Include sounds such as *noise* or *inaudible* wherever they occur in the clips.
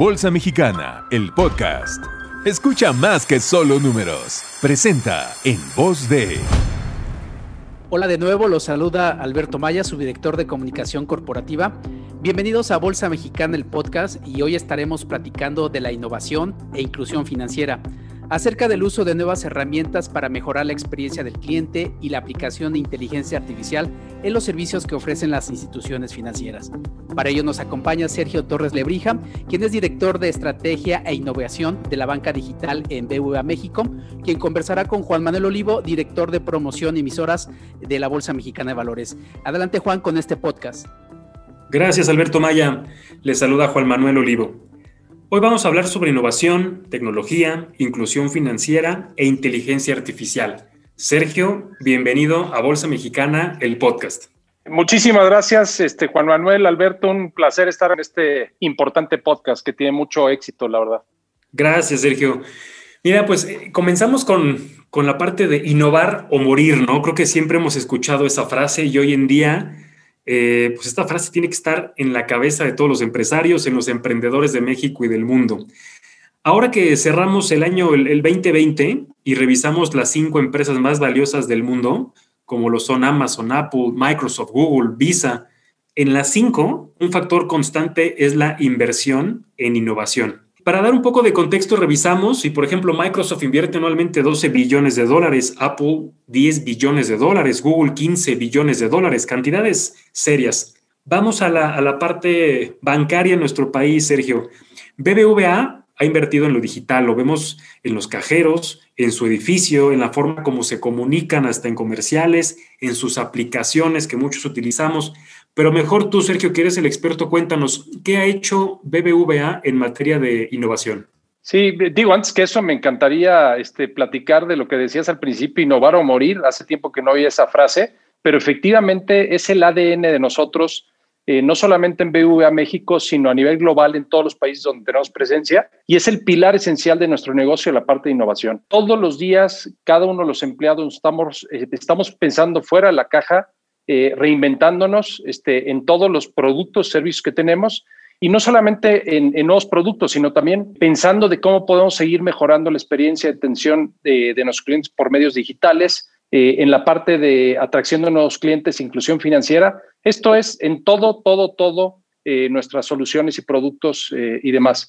Bolsa Mexicana, el podcast. Escucha más que solo números. Presenta en voz de... Hola de nuevo, los saluda Alberto Maya, su director de comunicación corporativa. Bienvenidos a Bolsa Mexicana, el podcast, y hoy estaremos platicando de la innovación e inclusión financiera acerca del uso de nuevas herramientas para mejorar la experiencia del cliente y la aplicación de inteligencia artificial en los servicios que ofrecen las instituciones financieras. Para ello nos acompaña Sergio Torres Lebrija, quien es director de estrategia e innovación de la banca digital en BVA México, quien conversará con Juan Manuel Olivo, director de promoción y emisoras de la Bolsa Mexicana de Valores. Adelante Juan con este podcast. Gracias Alberto Maya. Le saluda Juan Manuel Olivo. Hoy vamos a hablar sobre innovación, tecnología, inclusión financiera e inteligencia artificial. Sergio, bienvenido a Bolsa Mexicana, el podcast. Muchísimas gracias, este, Juan Manuel, Alberto, un placer estar en este importante podcast que tiene mucho éxito, la verdad. Gracias, Sergio. Mira, pues eh, comenzamos con, con la parte de innovar o morir, ¿no? Creo que siempre hemos escuchado esa frase y hoy en día eh, pues esta frase tiene que estar en la cabeza de todos los empresarios, en los emprendedores de México y del mundo. Ahora que cerramos el año el, 2020 y revisamos las cinco empresas más valiosas del mundo, como lo son Amazon, Apple, Microsoft, Google, Visa, en las cinco, un factor constante es la inversión en innovación. Para dar un poco de contexto, revisamos si, por ejemplo, Microsoft invierte anualmente 12 billones de dólares, Apple 10 billones de dólares, Google 15 billones de dólares, cantidades serias. Vamos a la, a la parte bancaria en nuestro país, Sergio. BBVA ha invertido en lo digital, lo vemos en los cajeros, en su edificio, en la forma como se comunican hasta en comerciales, en sus aplicaciones que muchos utilizamos. Pero mejor tú, Sergio, que eres el experto, cuéntanos, ¿qué ha hecho BBVA en materia de innovación? Sí, digo, antes que eso me encantaría este, platicar de lo que decías al principio, innovar o morir. Hace tiempo que no oí esa frase, pero efectivamente es el ADN de nosotros, eh, no solamente en BBVA México, sino a nivel global en todos los países donde tenemos presencia, y es el pilar esencial de nuestro negocio, la parte de innovación. Todos los días, cada uno de los empleados estamos, eh, estamos pensando fuera de la caja eh, reinventándonos este, en todos los productos, servicios que tenemos y no solamente en, nuevos productos, sino también pensando de cómo podemos seguir mejorando la experiencia de atención de, nuestros clientes por medios digitales, eh, en la parte de atracción de nuevos clientes, inclusión financiera. Esto es en todo, todo, todo eh, nuestras soluciones y productos y demás.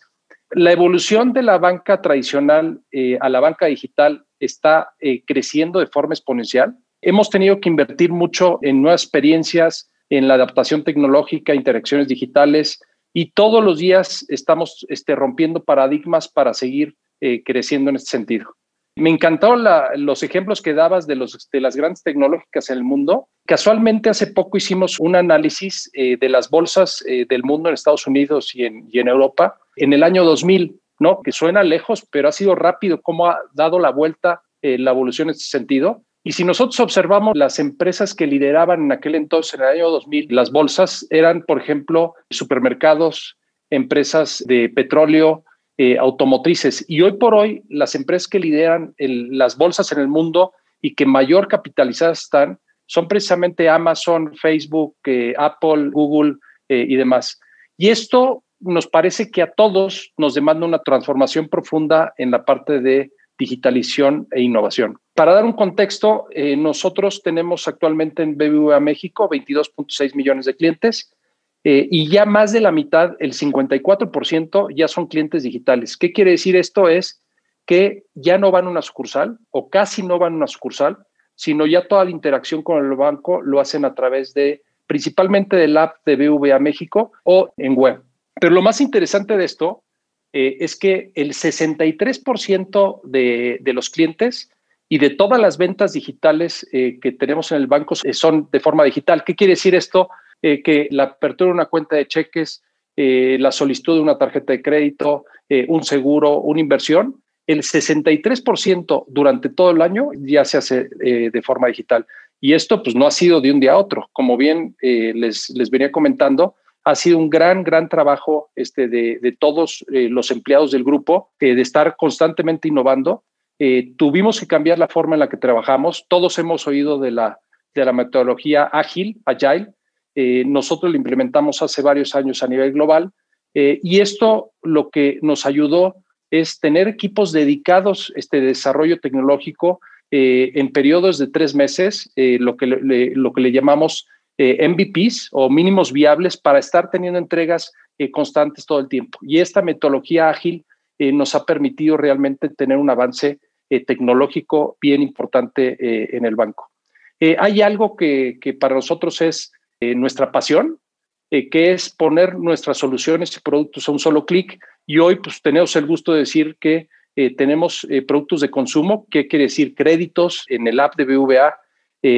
La evolución de la banca tradicional a la banca digital está creciendo de forma exponencial. Hemos tenido que invertir mucho en nuevas experiencias, en la adaptación tecnológica, interacciones digitales y todos los días estamos este, rompiendo paradigmas para seguir eh, creciendo en este sentido. Me encantaron los ejemplos que dabas de, los, de las grandes tecnológicas en el mundo. Casualmente hace poco hicimos un análisis eh, de las bolsas eh, del mundo en Estados Unidos y en, y en Europa en el año 2000, ¿no? que suena lejos, pero ha sido rápido cómo ha dado la vuelta la evolución en este sentido. Y si nosotros observamos las empresas que lideraban en aquel entonces, en el año 2000, las bolsas eran, por ejemplo, supermercados, empresas de petróleo, eh, automotrices. Y hoy por hoy, las empresas que lideran las bolsas en el mundo y que mayor capitalizadas están son precisamente Amazon, Facebook, eh, Apple, Google eh, y demás. Y esto nos parece que a todos nos demanda una transformación profunda en la parte de digitalización e innovación. Para dar un contexto, eh, nosotros tenemos actualmente en BBVA México 22.6 millones de clientes eh, y ya más de la mitad, el 54%, ya son clientes digitales. ¿Qué quiere decir esto? Es que ya no van a una sucursal o casi no van a una sucursal, sino ya toda la interacción con el banco lo hacen a través de principalmente del app de BBVA México o en web. Pero lo más interesante de esto eh, es que el 63% de, de, los clientes y de todas las ventas digitales eh, que tenemos en el banco eh, son de forma digital. ¿Qué quiere decir esto? que la apertura de una cuenta de cheques, la solicitud de una tarjeta de crédito, un seguro, una inversión, el 63% durante todo el año ya se hace de forma digital. Y esto pues no ha sido de un día a otro. Como bien les, les venía comentando, ha sido un gran, gran trabajo este, de, todos eh, los empleados del grupo, eh, de estar constantemente innovando. Eh, tuvimos que cambiar la forma en la que trabajamos. Todos hemos oído de la, de la metodología ágil, agile. nosotros lo implementamos hace varios años a nivel global y esto lo que nos ayudó es tener equipos dedicados este desarrollo tecnológico en periodos de tres meses, lo, que lo que le llamamos MVPs o mínimos viables para estar teniendo entregas constantes todo el tiempo. Y esta metodología ágil nos ha permitido realmente tener un avance tecnológico bien importante en el banco. hay algo que, que, para nosotros es nuestra pasión, que es poner nuestras soluciones y productos a un solo clic. Y hoy pues tenemos el gusto de decir que tenemos productos de consumo, que quiere decir créditos en el app de BVA,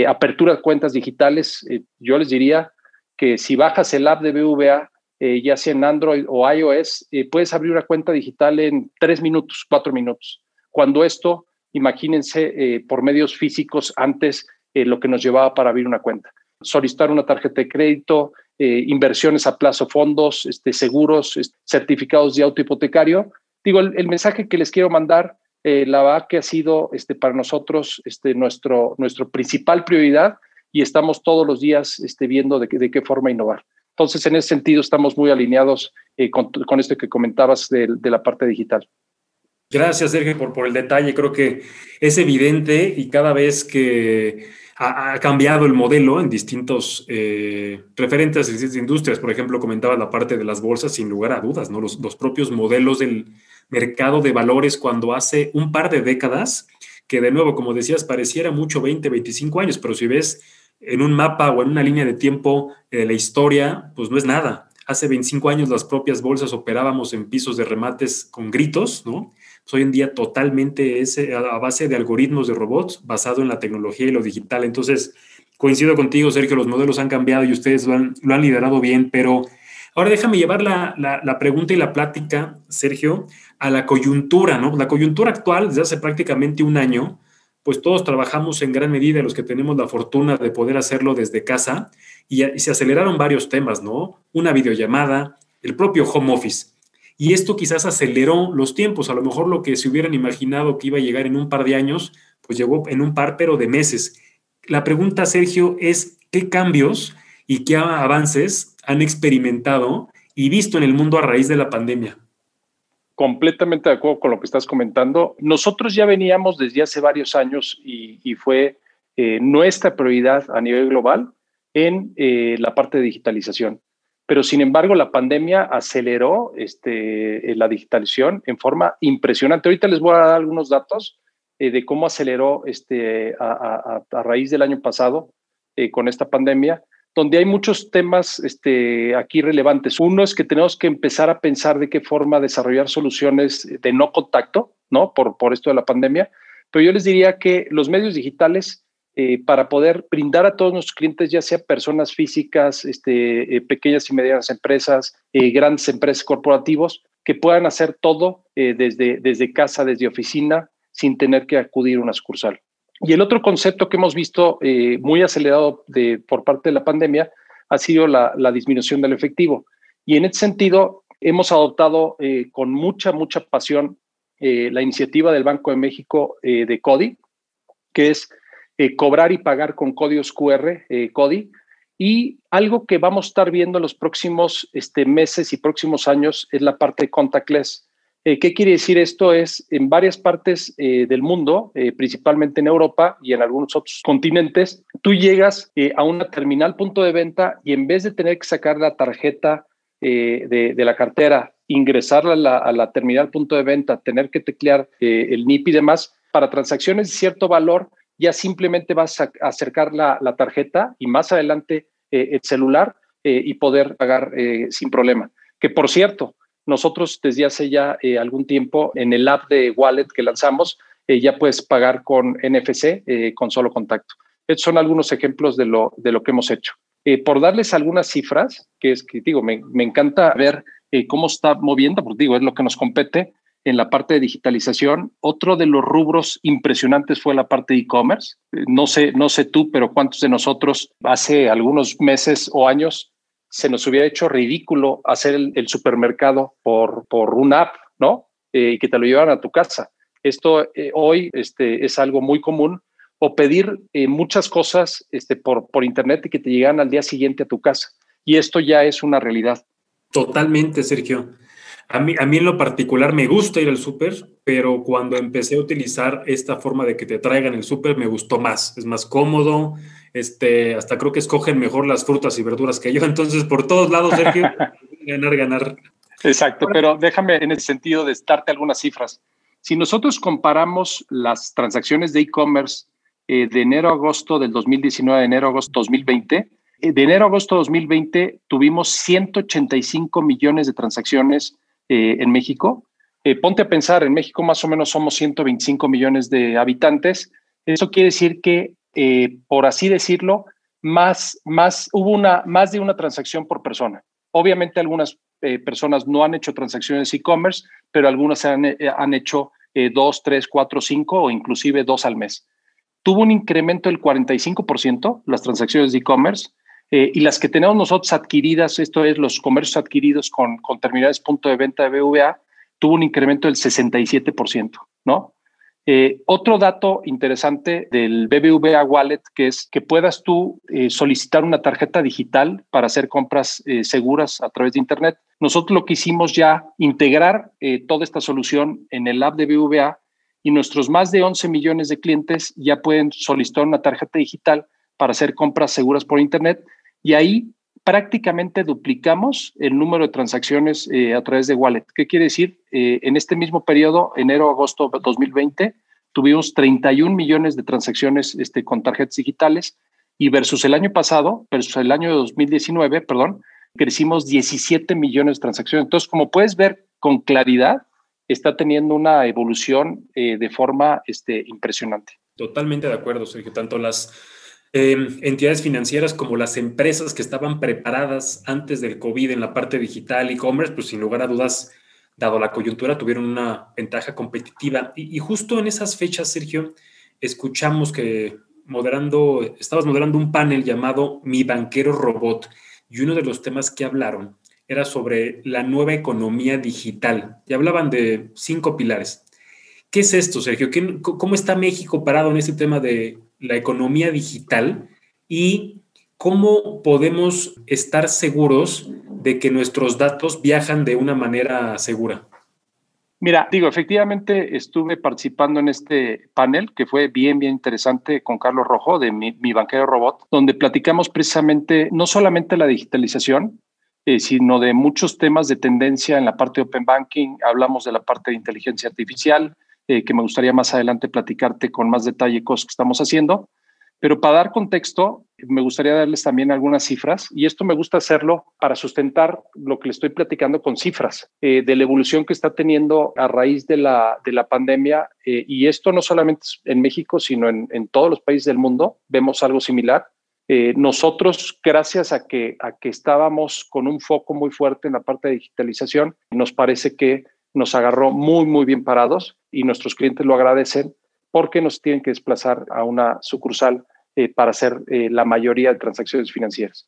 apertura de cuentas digitales. yo les diría que si bajas el app de BVA, ya sea en Android o iOS, puedes abrir una cuenta digital en tres minutos, cuatro minutos. Cuando esto, imagínense, por medios físicos antes lo que nos llevaba para abrir una cuenta solicitar una tarjeta de crédito, eh, inversiones a plazo, fondos, este, seguros, certificados de auto hipotecario. Digo, el, mensaje que les quiero mandar, eh, la verdad que ha sido este, para nosotros este, nuestro, nuestro principal prioridad y estamos todos los días este, viendo de, de qué forma innovar. Entonces, en ese sentido, estamos muy alineados eh, con, con, esto que comentabas de, de, la parte digital. Gracias, Sergio, por, por el detalle. Creo que es evidente y cada vez que ha, cambiado el modelo en distintos eh, referentes de distintas industrias. Por ejemplo, comentaba la parte de las bolsas, sin lugar a dudas, ¿no? Los, los, propios modelos del mercado de valores cuando hace un par de décadas, que de nuevo, como decías, pareciera mucho 20, 25 años, pero si ves en un mapa o en una línea de tiempo de la historia, pues no es nada. Hace 25 años las propias bolsas operábamos en pisos de remates con gritos, ¿no? Hoy en día totalmente es a base de algoritmos de robots basado en la tecnología y lo digital. Entonces, coincido contigo, Sergio, los modelos han cambiado y ustedes lo han, liderado bien, pero ahora déjame llevar la, la, pregunta y la plática, Sergio, a la coyuntura, ¿no? La coyuntura actual, desde hace prácticamente un año, pues todos trabajamos en gran medida, los que tenemos la fortuna de poder hacerlo desde casa, y, y se aceleraron varios temas, ¿no? Una videollamada, el propio home office. Y esto quizás aceleró los tiempos. A lo mejor lo que se hubieran imaginado que iba a llegar en un par de años, pues llegó en un par, pero de meses. La pregunta, Sergio, es qué cambios y qué avances han experimentado y visto en el mundo a raíz de la pandemia. Completamente de acuerdo con lo que estás comentando. Nosotros ya veníamos desde hace varios años y, fue eh, nuestra prioridad a nivel global en eh, la parte de digitalización pero sin embargo la pandemia aceleró este, eh, la digitalización en forma impresionante. Ahorita les voy a dar algunos datos eh, de cómo aceleró este, a, raíz del año pasado eh, con esta pandemia, donde hay muchos temas este, aquí relevantes. Uno es que tenemos que empezar a pensar de qué forma desarrollar soluciones de no contacto, ¿no? Por, por esto de la pandemia. Pero yo les diría que los medios digitales eh, para poder brindar a todos nuestros clientes, ya sea personas físicas, este, eh, pequeñas y medianas empresas, eh, grandes empresas corporativos, que puedan hacer todo desde, desde casa, desde oficina, sin tener que acudir a una sucursal. Y el otro concepto que hemos visto muy acelerado de, por parte de la pandemia ha sido la, la disminución del efectivo. Y en ese sentido, hemos adoptado con mucha, mucha pasión la iniciativa del Banco de México de CODI, que es eh, cobrar y pagar con códigos QR, eh, CODI. Y algo que vamos a estar viendo en los próximos este, meses y próximos años es la parte de contactless. Eh, ¿Qué quiere decir esto? Es en varias partes del mundo, principalmente en Europa y en algunos otros continentes, tú llegas a una terminal punto de venta y en vez de tener que sacar la tarjeta de, la cartera, ingresarla a la, a la, terminal punto de venta, tener que teclear el NIP y demás, para transacciones de cierto valor, ya simplemente vas a acercar la, tarjeta y más adelante eh, el celular eh, y poder pagar eh, sin problema. Que por cierto, nosotros desde hace ya algún tiempo en el app de Wallet que lanzamos, ya puedes pagar con NFC, con solo contacto. Estos son algunos ejemplos de lo, de lo que hemos hecho. por darles algunas cifras, que es que digo, me, me encanta ver cómo está moviendo, porque digo, es lo que nos compete en la parte de digitalización. Otro de los rubros impresionantes fue la parte de e-commerce. No sé, no sé tú, pero cuántos de nosotros hace algunos meses o años se nos hubiera hecho ridículo hacer el, supermercado por, por una app, ¿no? Eh, y que te lo llevaran a tu casa. Esto eh, hoy este, es algo muy común. O pedir eh, muchas cosas este, por, por internet y que te llegan al día siguiente a tu casa. Y esto ya es una realidad. Totalmente, Sergio. A mí, a mí en lo particular me gusta ir al súper, pero cuando empecé a utilizar esta forma de que te traigan el súper, me gustó más. Es más cómodo, este, hasta creo que escogen mejor las frutas y verduras que yo. *laughs* Entonces, por todos lados, Sergio, *laughs* ganar, ganar. Exacto, pero déjame en el sentido de darte algunas cifras. Si nosotros comparamos las transacciones de e-commerce eh, de enero a agosto del 2019 a enero a agosto 2020, eh, de enero a agosto 2020 tuvimos 185 millones de transacciones eh, en México. ponte a pensar, en México más o menos somos 125 millones de habitantes. Eso quiere decir que, por así decirlo, más, más, hubo una, más de una transacción por persona. Obviamente algunas personas no han hecho transacciones e-commerce, pero algunas han, han hecho dos, tres, cuatro, cinco o inclusive dos al mes tuvo un incremento del 45%, las transacciones de e-commerce, eh, y las que tenemos nosotros adquiridas, esto es los comercios adquiridos con, con terminales punto de venta de BVA, tuvo un incremento del 67%, ¿no? Eh, otro dato interesante del BBVA Wallet, que es que puedas tú eh, solicitar una tarjeta digital para hacer compras seguras a través de Internet. Nosotros lo que hicimos ya, integrar toda esta solución en el app de BBVA y nuestros más de 11 millones de clientes ya pueden solicitar una tarjeta digital para hacer compras seguras por Internet y ahí prácticamente duplicamos el número de transacciones eh, a través de Wallet. ¿Qué quiere decir? Eh, en este mismo periodo, enero-agosto de 2020, tuvimos 31 millones de transacciones este, con tarjetas digitales y versus el año pasado, versus el año 2019, perdón, crecimos 17 millones de transacciones. Entonces, como puedes ver con claridad, está teniendo una evolución eh, de forma este, impresionante. Totalmente de acuerdo, Sergio. Tanto las em, entidades financieras como las empresas que estaban preparadas antes del COVID en la parte digital e-commerce, pues sin lugar a dudas, dado la coyuntura, tuvieron una ventaja competitiva. Y, justo en esas fechas, Sergio, escuchamos que moderando, estabas moderando un panel llamado Mi Banquero Robot y uno de los temas que hablaron era sobre la nueva economía digital y hablaban de cinco pilares. ¿Qué es esto, Sergio? ¿Cómo está México parado en este tema de la economía digital y cómo podemos estar seguros de que nuestros datos viajan de una manera segura? Mira, digo, efectivamente estuve participando en este panel que fue bien, bien interesante con Carlos Rojo de mi, mi banquero robot, donde platicamos precisamente no solamente la digitalización, eh, sino de muchos temas de tendencia en la parte de Open Banking. Hablamos de la parte de inteligencia artificial, eh, que me gustaría más adelante platicarte con más detalle cosas que estamos haciendo. Pero para dar contexto, me gustaría darles también algunas cifras y esto me gusta hacerlo para sustentar lo que le estoy platicando con cifras eh, de la evolución que está teniendo a raíz de la, de la pandemia. y esto no solamente en México, sino en, en todos los países del mundo. Vemos algo similar. Eh, nosotros, gracias a que, a que estábamos con un foco muy fuerte en la parte de digitalización, nos parece que nos agarró muy, muy bien parados y nuestros clientes lo agradecen porque nos tienen que desplazar a una sucursal eh, para hacer eh, la mayoría de transacciones financieras.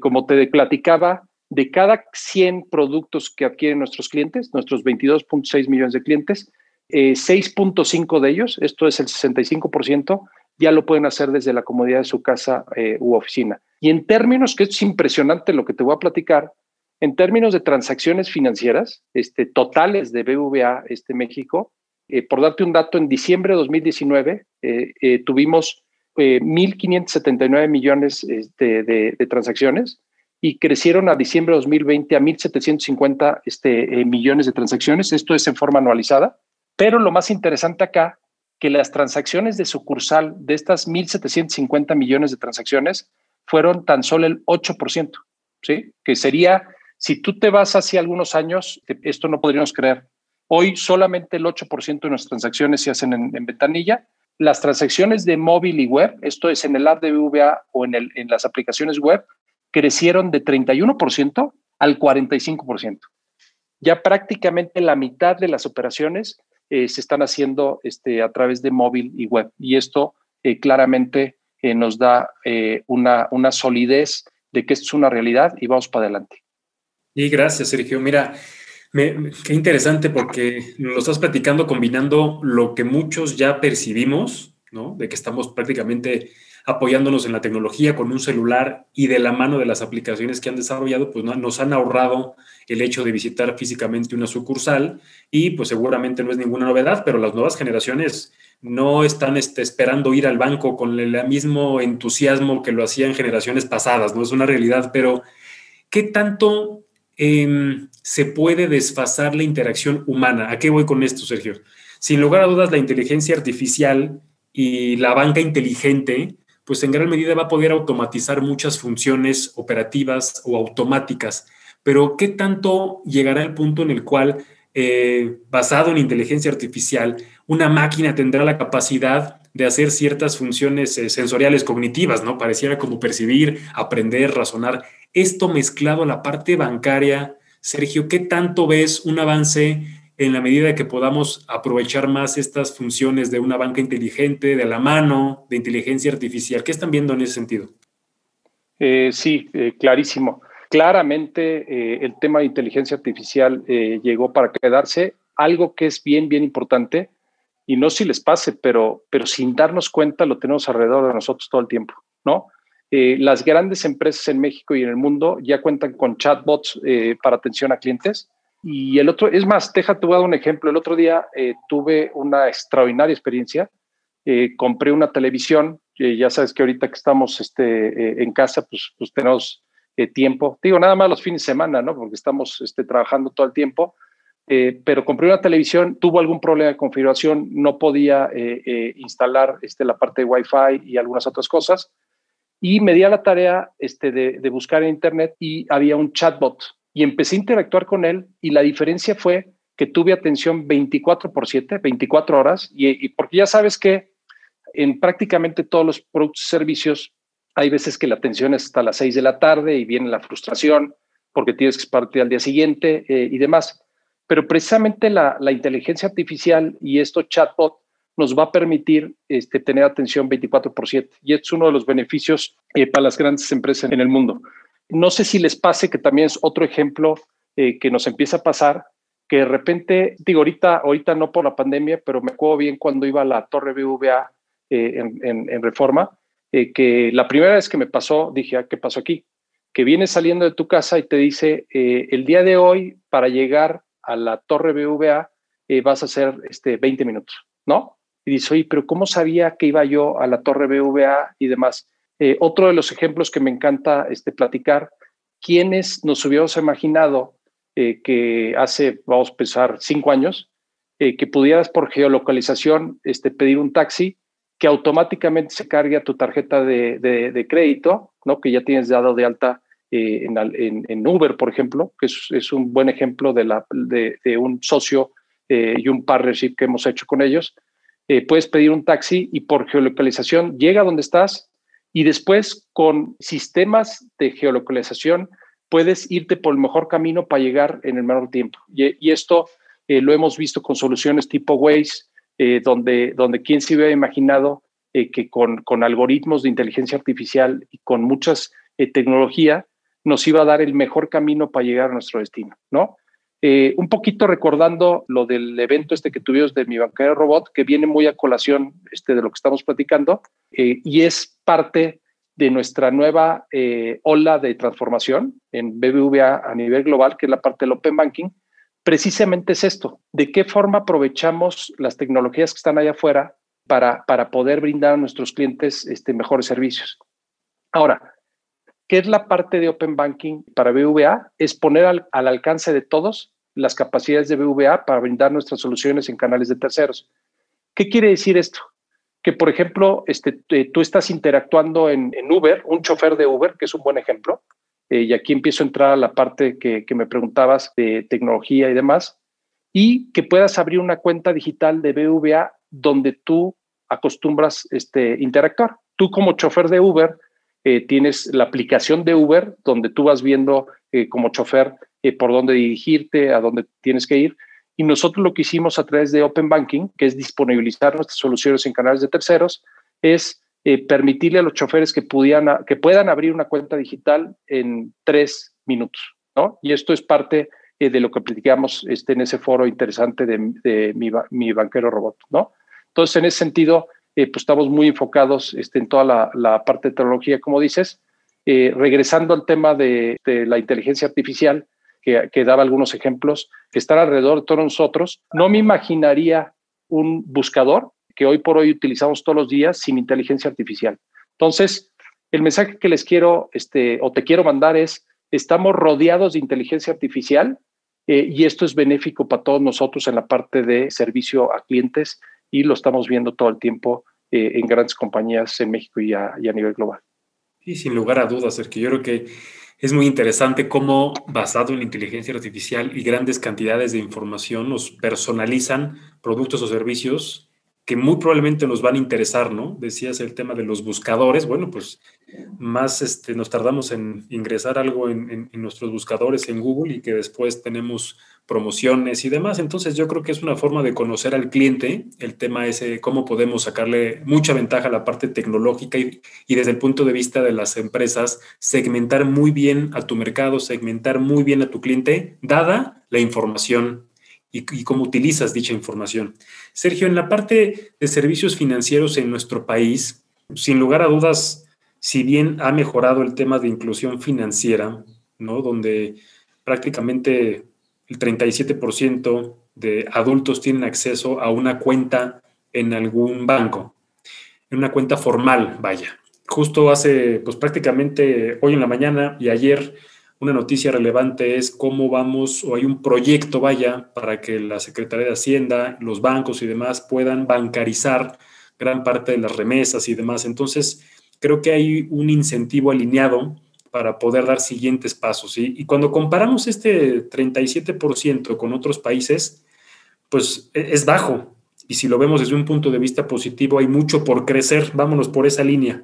como te platicaba, de cada 100 productos que adquieren nuestros clientes, nuestros 22.6 millones de clientes, 6.5 de ellos, esto es el 65%, ya lo pueden hacer desde la comodidad de su casa eh, u oficina. Y en términos, que es impresionante lo que te voy a platicar, en términos de transacciones financieras este, totales de BVA este, México, eh, por darte un dato, en diciembre de 2019 eh, tuvimos 1.579 millones este, de, de, transacciones y crecieron a diciembre de 2020 a 1.750 este, millones de transacciones. Esto es en forma anualizada. Pero lo más interesante acá que las transacciones de sucursal de estas 1.750 millones de transacciones fueron tan solo el 8%, ¿sí? Que sería, si tú te vas hacia algunos años, esto no podríamos creer. Hoy solamente el 8% de nuestras transacciones se hacen en, ventanilla. Las transacciones de móvil y web, esto es en el app de BVA o en, las aplicaciones web, crecieron de 31% al 45%. Ya prácticamente la mitad de las operaciones eh, se están haciendo este, a través de móvil y web. Y esto eh, claramente eh, nos da una, una solidez de que esto es una realidad y vamos para adelante. Y gracias, Sergio. Mira, qué interesante porque lo estás platicando combinando lo que muchos ya percibimos, ¿no? De que estamos prácticamente apoyándonos en la tecnología con un celular y de la mano de las aplicaciones que han desarrollado, pues nos han ahorrado el hecho de visitar físicamente una sucursal y pues seguramente no es ninguna novedad, pero las nuevas generaciones no están este, esperando ir al banco con el mismo entusiasmo que lo hacían generaciones pasadas, no es una realidad, pero ¿qué tanto em, se puede desfasar la interacción humana? ¿A qué voy con esto, Sergio? Sin lugar a dudas, la inteligencia artificial y la banca inteligente pues en gran medida va a poder automatizar muchas funciones operativas o automáticas. Pero ¿qué tanto llegará el punto en el cual, eh, basado en inteligencia artificial, una máquina tendrá la capacidad de hacer ciertas funciones eh, sensoriales cognitivas, ¿no? Pareciera como percibir, aprender, razonar. Esto mezclado a la parte bancaria, Sergio, ¿qué tanto ves un avance en la medida que podamos aprovechar más estas funciones de una banca inteligente, de la mano, de inteligencia artificial. ¿Qué están viendo en ese sentido? Eh, sí, eh, clarísimo. Claramente el tema de inteligencia artificial llegó para quedarse, algo que es bien, bien importante, y no si les pase, pero, pero sin darnos cuenta lo tenemos alrededor de nosotros todo el tiempo, ¿no? las grandes empresas en México y en el mundo ya cuentan con chatbots para atención a clientes y el otro, es más, déjate, voy dar un ejemplo. El otro día eh, tuve una extraordinaria experiencia. Eh, compré una televisión, ya sabes que ahorita que estamos este, eh, en casa, pues, pues tenemos tiempo. Digo, nada más los fines de semana, ¿no? Porque estamos este, trabajando todo el tiempo. Pero compré una televisión, tuvo algún problema de configuración, no podía instalar este, la parte de Wi-Fi y algunas otras cosas. Y me di a la tarea este, de, buscar en Internet y había un chatbot y empecé a interactuar con él y la diferencia fue que tuve atención 24 por 7, 24 horas, y, porque ya sabes que en prácticamente todos los productos y servicios hay veces que la atención es hasta las 6 de la tarde y viene la frustración porque tienes que partir al día siguiente eh, y demás. Pero precisamente la, inteligencia artificial y esto chatbot nos va a permitir este, tener atención 24 por 7 y es uno de los beneficios eh, para las grandes empresas en el mundo. No sé si les pase que también es otro ejemplo eh, que nos empieza a pasar, que de repente, digo, ahorita, ahorita no por la pandemia, pero me acuerdo bien cuando iba a la Torre BVA eh, en, Reforma, eh, que la primera vez que me pasó, dije, ah, ¿qué pasó aquí? Que vienes saliendo de tu casa y te dice, el día de hoy, para llegar a la Torre BVA, vas a hacer este, 20 minutos, ¿no? Y dice, oye, pero ¿cómo sabía que iba yo a la Torre BVA y demás? Eh, otro de los ejemplos que me encanta este, platicar, quienes nos hubiéramos imaginado eh, que hace, vamos a pensar, cinco años, eh, que pudieras por geolocalización este, pedir un taxi que automáticamente se cargue a tu tarjeta de, crédito, ¿no? que ya tienes dado de alta en, Uber, por ejemplo, que es, un buen ejemplo de, la, de un socio y un partnership que hemos hecho con ellos. puedes pedir un taxi y por geolocalización llega donde estás, y después con sistemas de geolocalización puedes irte por el mejor camino para llegar en el menor tiempo. Y, esto eh, lo hemos visto con soluciones tipo Waze, eh, donde, donde quién se hubiera imaginado eh, que con, con, algoritmos de inteligencia artificial y con muchas tecnología nos iba a dar el mejor camino para llegar a nuestro destino, ¿no? un poquito recordando lo del evento este que tuvimos de mi bancario robot, que viene muy a colación este, de lo que estamos platicando, y es parte de nuestra nueva eh, ola de transformación en BBVA a nivel global, que es la parte del Open Banking, precisamente es esto, de qué forma aprovechamos las tecnologías que están allá afuera para, para poder brindar a nuestros clientes este, mejores servicios. Ahora, ¿qué es la parte de Open Banking para BBVA? Es poner al, al alcance de todos las capacidades de BBVA para brindar nuestras soluciones en canales de terceros. ¿Qué quiere decir esto? que, por ejemplo, este, eh, tú estás interactuando en, Uber, un chofer de Uber, que es un buen ejemplo, eh, y aquí empiezo a entrar a la parte que, me preguntabas de tecnología y demás, y que puedas abrir una cuenta digital de BVA donde tú acostumbras este, interactuar. Tú como chofer de Uber eh, tienes la aplicación de Uber donde tú vas viendo como chofer por dónde dirigirte, a dónde tienes que ir, y nosotros lo que hicimos a través de Open Banking, que es disponibilizar nuestras soluciones en canales de terceros, es eh, permitirle a los choferes que, pudieran, que puedan abrir una cuenta digital en tres minutos. ¿no? Y esto es parte eh, de lo que platicamos este, en ese foro interesante de, mi, mi, banquero robot. ¿no? Entonces, en ese sentido, pues estamos muy enfocados este, en toda la, parte de tecnología, como dices. regresando al tema de, la inteligencia artificial, que, que, daba algunos ejemplos, que están alrededor de todos nosotros, no me imaginaría un buscador que hoy por hoy utilizamos todos los días sin inteligencia artificial. Entonces, el mensaje que les quiero este, o te quiero mandar es, estamos rodeados de inteligencia artificial eh, y esto es benéfico para todos nosotros en la parte de servicio a clientes y lo estamos viendo todo el tiempo eh, en grandes compañías en México y a, nivel global. Y sin lugar a dudas, Sergio, yo creo que es muy interesante cómo, basado en la inteligencia artificial y grandes cantidades de información, nos personalizan productos o servicios que muy probablemente nos van a interesar, ¿no? Decías el tema de los buscadores, bueno, pues más este, nos tardamos en ingresar algo en, nuestros buscadores en Google y que después tenemos promociones y demás. Entonces yo creo que es una forma de conocer al cliente, el tema ese, cómo podemos sacarle mucha ventaja a la parte tecnológica y, y desde el punto de vista de las empresas, segmentar muy bien a tu mercado, segmentar muy bien a tu cliente, dada la información y, cómo utilizas dicha información. Sergio, en la parte de servicios financieros en nuestro país, sin lugar a dudas, si bien ha mejorado el tema de inclusión financiera, ¿no? donde prácticamente el 37% de adultos tienen acceso a una cuenta en algún banco, en una cuenta formal, vaya. Justo hace, pues prácticamente hoy en la mañana y ayer, una noticia relevante es cómo vamos, o hay un proyecto, vaya, para que la Secretaría de Hacienda, los bancos y demás puedan bancarizar gran parte de las remesas y demás. Entonces, creo que hay un incentivo alineado para poder dar siguientes pasos. Y cuando comparamos este 37% con otros países, pues e, es bajo. Y si lo vemos desde un punto de vista positivo, hay mucho por crecer. Vámonos por esa línea.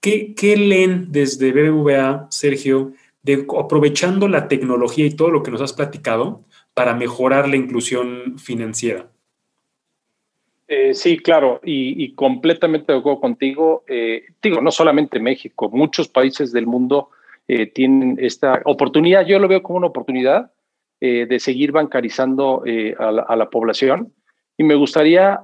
¿Qué, qué leen desde BBVA, Sergio? De aprovechando la tecnología y todo lo que nos has platicado para mejorar la inclusión financiera. Eh, sí, claro, y, completamente de acuerdo contigo. Eh, digo, no solamente México, muchos países del mundo eh, tienen esta oportunidad. Yo lo veo como una oportunidad de seguir bancarizando a la, población. Y me gustaría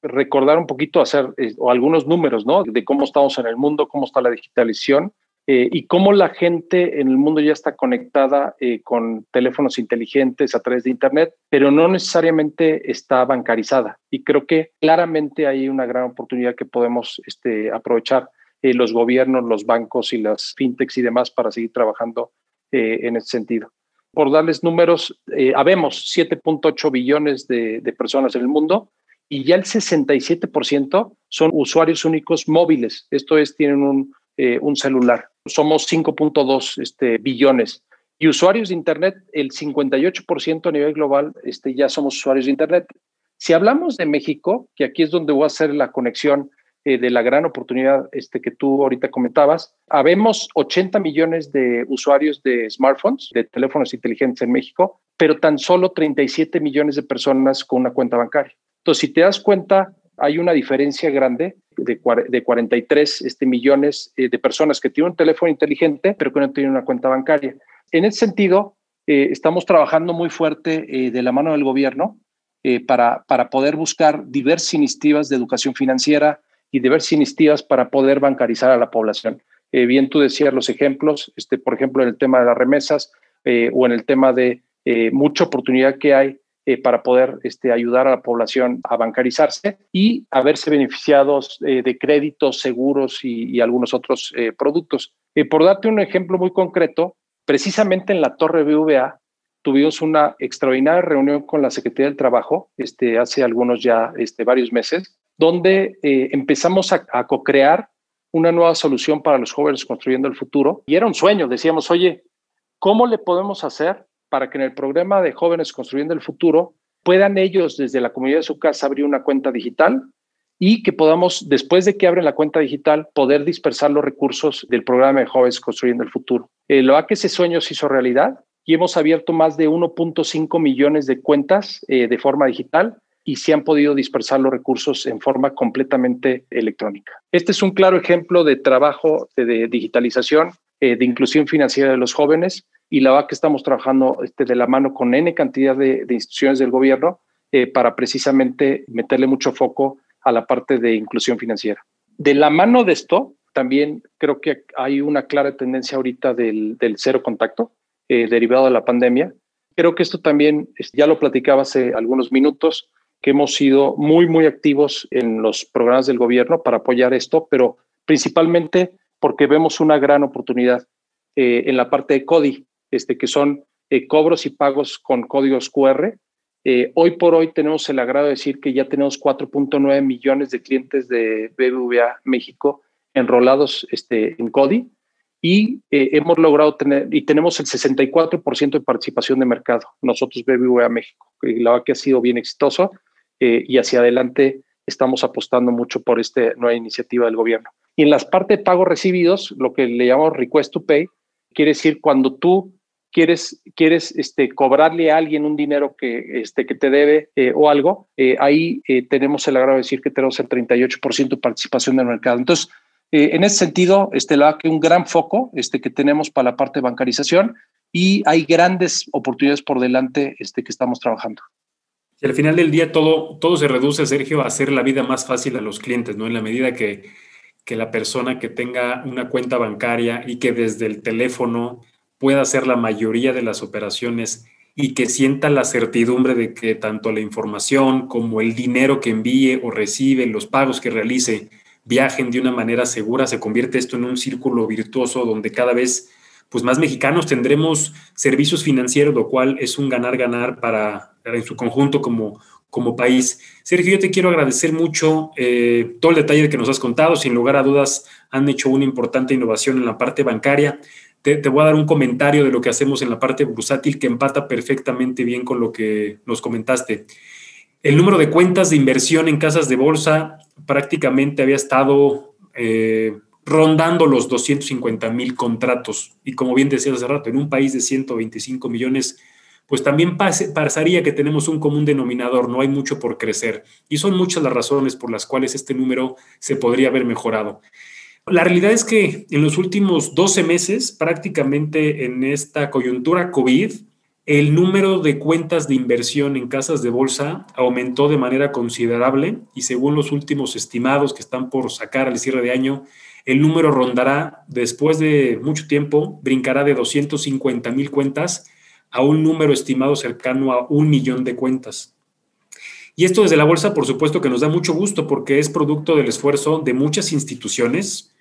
recordar un poquito, hacer algunos números, ¿no? De cómo estamos en el mundo, cómo está la digitalización eh, y cómo la gente en el mundo ya está conectada eh, con teléfonos inteligentes a través de Internet, pero no necesariamente está bancarizada. Y creo que claramente hay una gran oportunidad que podemos este, aprovechar eh, los gobiernos, los bancos y las fintechs y demás para seguir trabajando en ese sentido. Por darles números, habemos 7.8 billones de, de personas en el mundo y ya el 67% son usuarios únicos móviles. Esto es, tienen un eh, un celular. Somos 5.2 este, billones. Y usuarios de Internet, el 58% a nivel global este, ya somos usuarios de Internet. Si hablamos de México, que aquí es donde voy a hacer la conexión eh, de la gran oportunidad este, que tú ahorita comentabas, habemos 80 millones de usuarios de smartphones, de teléfonos inteligentes en México, pero tan solo 37 millones de personas con una cuenta bancaria. Entonces, si te das cuenta, hay una diferencia grande de, de 43 este, millones eh, de personas que tienen un teléfono inteligente, pero que no tienen una cuenta bancaria. En ese sentido, eh, estamos trabajando muy fuerte eh, de la mano del gobierno para, para poder buscar diversas iniciativas de educación financiera y diversas iniciativas para poder bancarizar a la población. bien tú decías los ejemplos, este, por ejemplo, en el tema de las remesas o en el tema de mucha oportunidad que hay eh, para poder este, ayudar a la población a bancarizarse y a verse beneficiados eh, de créditos, seguros y, algunos otros eh, productos. por darte un ejemplo muy concreto, precisamente en la Torre BVA tuvimos una extraordinaria reunión con la Secretaría del Trabajo este, hace algunos ya este, varios meses, donde empezamos a, a co-crear una nueva solución para los jóvenes construyendo el futuro. Y era un sueño, decíamos, oye, ¿cómo le podemos hacer para que en el programa de jóvenes construyendo el futuro puedan ellos desde la comunidad de su casa abrir una cuenta digital y que podamos, después de que abren la cuenta digital, poder dispersar los recursos del programa de jóvenes construyendo el futuro. Eh, lo ha que ese sueño se hizo realidad y hemos abierto más de 1.5 millones de cuentas eh, de forma digital y se han podido dispersar los recursos en forma completamente electrónica. Este es un claro ejemplo de trabajo de, digitalización, eh, de inclusión financiera de los jóvenes y la verdad que estamos trabajando este, de la mano con N cantidad de, instituciones del gobierno eh, para precisamente meterle mucho foco a la parte de inclusión financiera. De la mano de esto, también creo que hay una clara tendencia ahorita del, cero contacto eh, derivado de la pandemia. Creo que esto también, ya lo platicaba hace algunos minutos, que hemos sido muy, muy activos en los programas del gobierno para apoyar esto, pero principalmente porque vemos una gran oportunidad eh, en la parte de CODI, este, que son eh, cobros y pagos con códigos QR. hoy por hoy tenemos el agrado de decir que ya tenemos 4.9 millones de clientes de BBVA México enrolados este, en CODI y eh, hemos logrado tener y tenemos el 64% de participación de mercado, nosotros BBVA México, y la verdad que ha sido bien exitoso eh, y hacia adelante estamos apostando mucho por esta nueva iniciativa del gobierno. Y en las partes de pagos recibidos, lo que le llamamos request to pay, quiere decir cuando tú quieres, quieres este, cobrarle a alguien un dinero que, este, que te debe eh, o algo, ahí tenemos el agrado de decir que tenemos el 38% de participación del mercado. Entonces, eh, en ese sentido, este, la que un gran foco este, que tenemos para la parte de bancarización y hay grandes oportunidades por delante este, que estamos trabajando. Y al final del día todo, todo se reduce, Sergio, a hacer la vida más fácil a los clientes, ¿no? En la medida que, que la persona que tenga una cuenta bancaria y que desde el teléfono pueda hacer la mayoría de las operaciones y que sienta la certidumbre de que tanto la información como el dinero que envíe o recibe, los pagos que realice, viajen de una manera segura, se convierte esto en un círculo virtuoso donde cada vez pues más mexicanos tendremos servicios financieros, lo cual es un ganar-ganar para, en su conjunto como, como país. Sergio, yo te quiero agradecer mucho eh, todo el detalle que nos has contado. Sin lugar a dudas, han hecho una importante innovación en la parte bancaria. Te, voy a dar un comentario de lo que hacemos en la parte bursátil que empata perfectamente bien con lo que nos comentaste. El número de cuentas de inversión en casas de bolsa prácticamente había estado eh, rondando los 250 mil contratos. Y como bien decías hace rato, en un país de 125 millones, pues también pasaría que tenemos un común denominador, no hay mucho por crecer. Y son muchas las razones por las cuales este número se podría haber mejorado. La realidad es que en los últimos 12 meses, prácticamente en esta coyuntura COVID, el número de cuentas de inversión en casas de bolsa aumentó de manera considerable y según los últimos estimados que están por sacar al cierre de año, el número rondará después de mucho tiempo, brincará de 250 mil cuentas a un número estimado cercano a un millón de cuentas. Y esto desde la bolsa, por supuesto que nos da mucho gusto porque es producto del esfuerzo de muchas instituciones,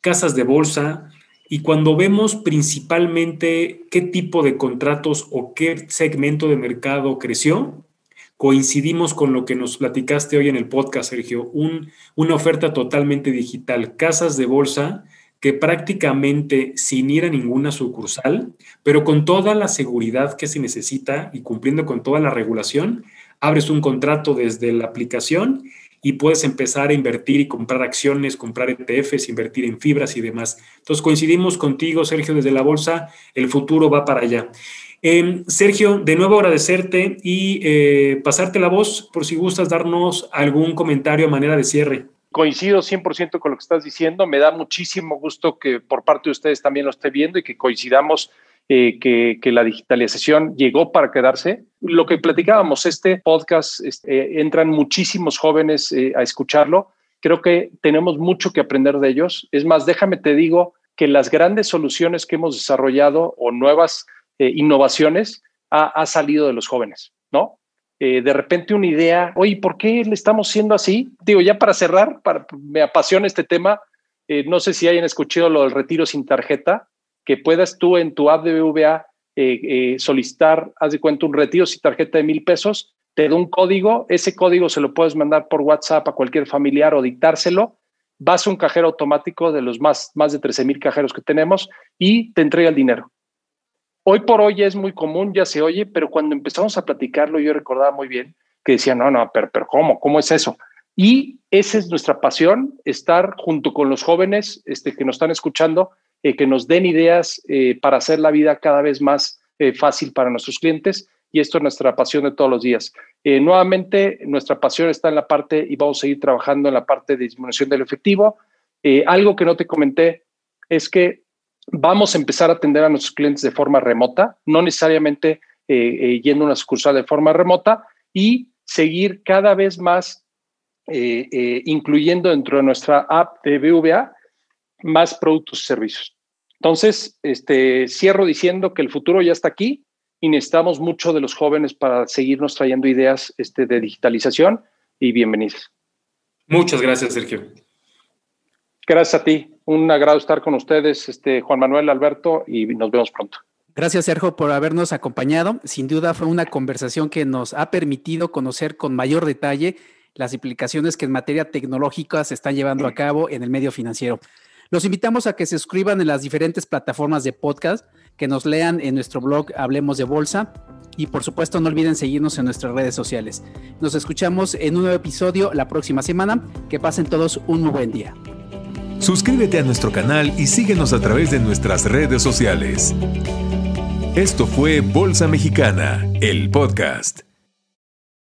casas de bolsa, y cuando vemos principalmente qué tipo de contratos o qué segmento de mercado creció, coincidimos con lo que nos platicaste hoy en el podcast, Sergio, una oferta totalmente digital, casas de bolsa que prácticamente sin ir a ninguna sucursal, pero con toda la seguridad que se necesita y cumpliendo con toda la regulación, abres un contrato desde la aplicación y puedes empezar a invertir y comprar acciones, comprar ETFs, invertir en fibras y demás. Entonces coincidimos contigo, Sergio, desde la bolsa, el futuro va para allá. Em, Sergio, de nuevo agradecerte y eh, pasarte la voz por si gustas darnos algún comentario a manera de cierre. Coincido 100% con lo que estás diciendo. Me da muchísimo gusto que por parte de ustedes también lo esté viendo y que coincidamos eh, que, la digitalización llegó para quedarse. Lo que platicábamos, este podcast, este, eh, entran muchísimos jóvenes eh, a escucharlo. Creo que tenemos mucho que aprender de ellos. Es más, déjame te digo que las grandes soluciones que hemos desarrollado o nuevas innovaciones ha, salido de los jóvenes, ¿no? de repente una idea, oye, ¿por qué le estamos haciendo así? Digo, ya para cerrar, para, me apasiona este tema. no sé si hayan escuchado lo del retiro sin tarjeta que puedas tú en tu app de BVA eh, eh, solicitar, haz de cuenta, un retiro sin tarjeta de mil pesos, te da un código, ese código se lo puedes mandar por WhatsApp a cualquier familiar o dictárselo, vas a un cajero automático de los más, más de 13 mil cajeros que tenemos y te entrega el dinero. Hoy por hoy es muy común, ya se oye, pero cuando empezamos a platicarlo yo recordaba muy bien que decía, no, no, pero, pero ¿cómo? ¿Cómo es eso? Y esa es nuestra pasión, estar junto con los jóvenes este, que nos están escuchando eh, que nos den ideas eh, para hacer la vida cada vez más eh, fácil para nuestros clientes. Y esto es nuestra pasión de todos los días. nuevamente, nuestra pasión está en la parte, y vamos a seguir trabajando en la parte de disminución del efectivo. algo que no te comenté es que vamos a empezar a atender a nuestros clientes de forma remota, no necesariamente yendo a una sucursal de forma remota, y seguir cada vez más eh, eh, incluyendo dentro de nuestra app de BVA más productos y servicios. Entonces, este, cierro diciendo que el futuro ya está aquí y necesitamos mucho de los jóvenes para seguirnos trayendo ideas este, de digitalización y bienvenidos. Muchas gracias, Sergio. Gracias a ti. Un agrado estar con ustedes, este, Juan Manuel, Alberto, y nos vemos pronto. Gracias, Sergio, por habernos acompañado. Sin duda fue una conversación que nos ha permitido conocer con mayor detalle las implicaciones que en materia tecnológica se están llevando a cabo en el medio financiero. Los invitamos a que se suscriban en las diferentes plataformas de podcast, que nos lean en nuestro blog Hablemos de Bolsa y por supuesto no olviden seguirnos en nuestras redes sociales. Nos escuchamos en un nuevo episodio la próxima semana. Que pasen todos un muy buen día. Suscríbete a nuestro canal y síguenos a través de nuestras redes sociales. Esto fue Bolsa Mexicana, el podcast.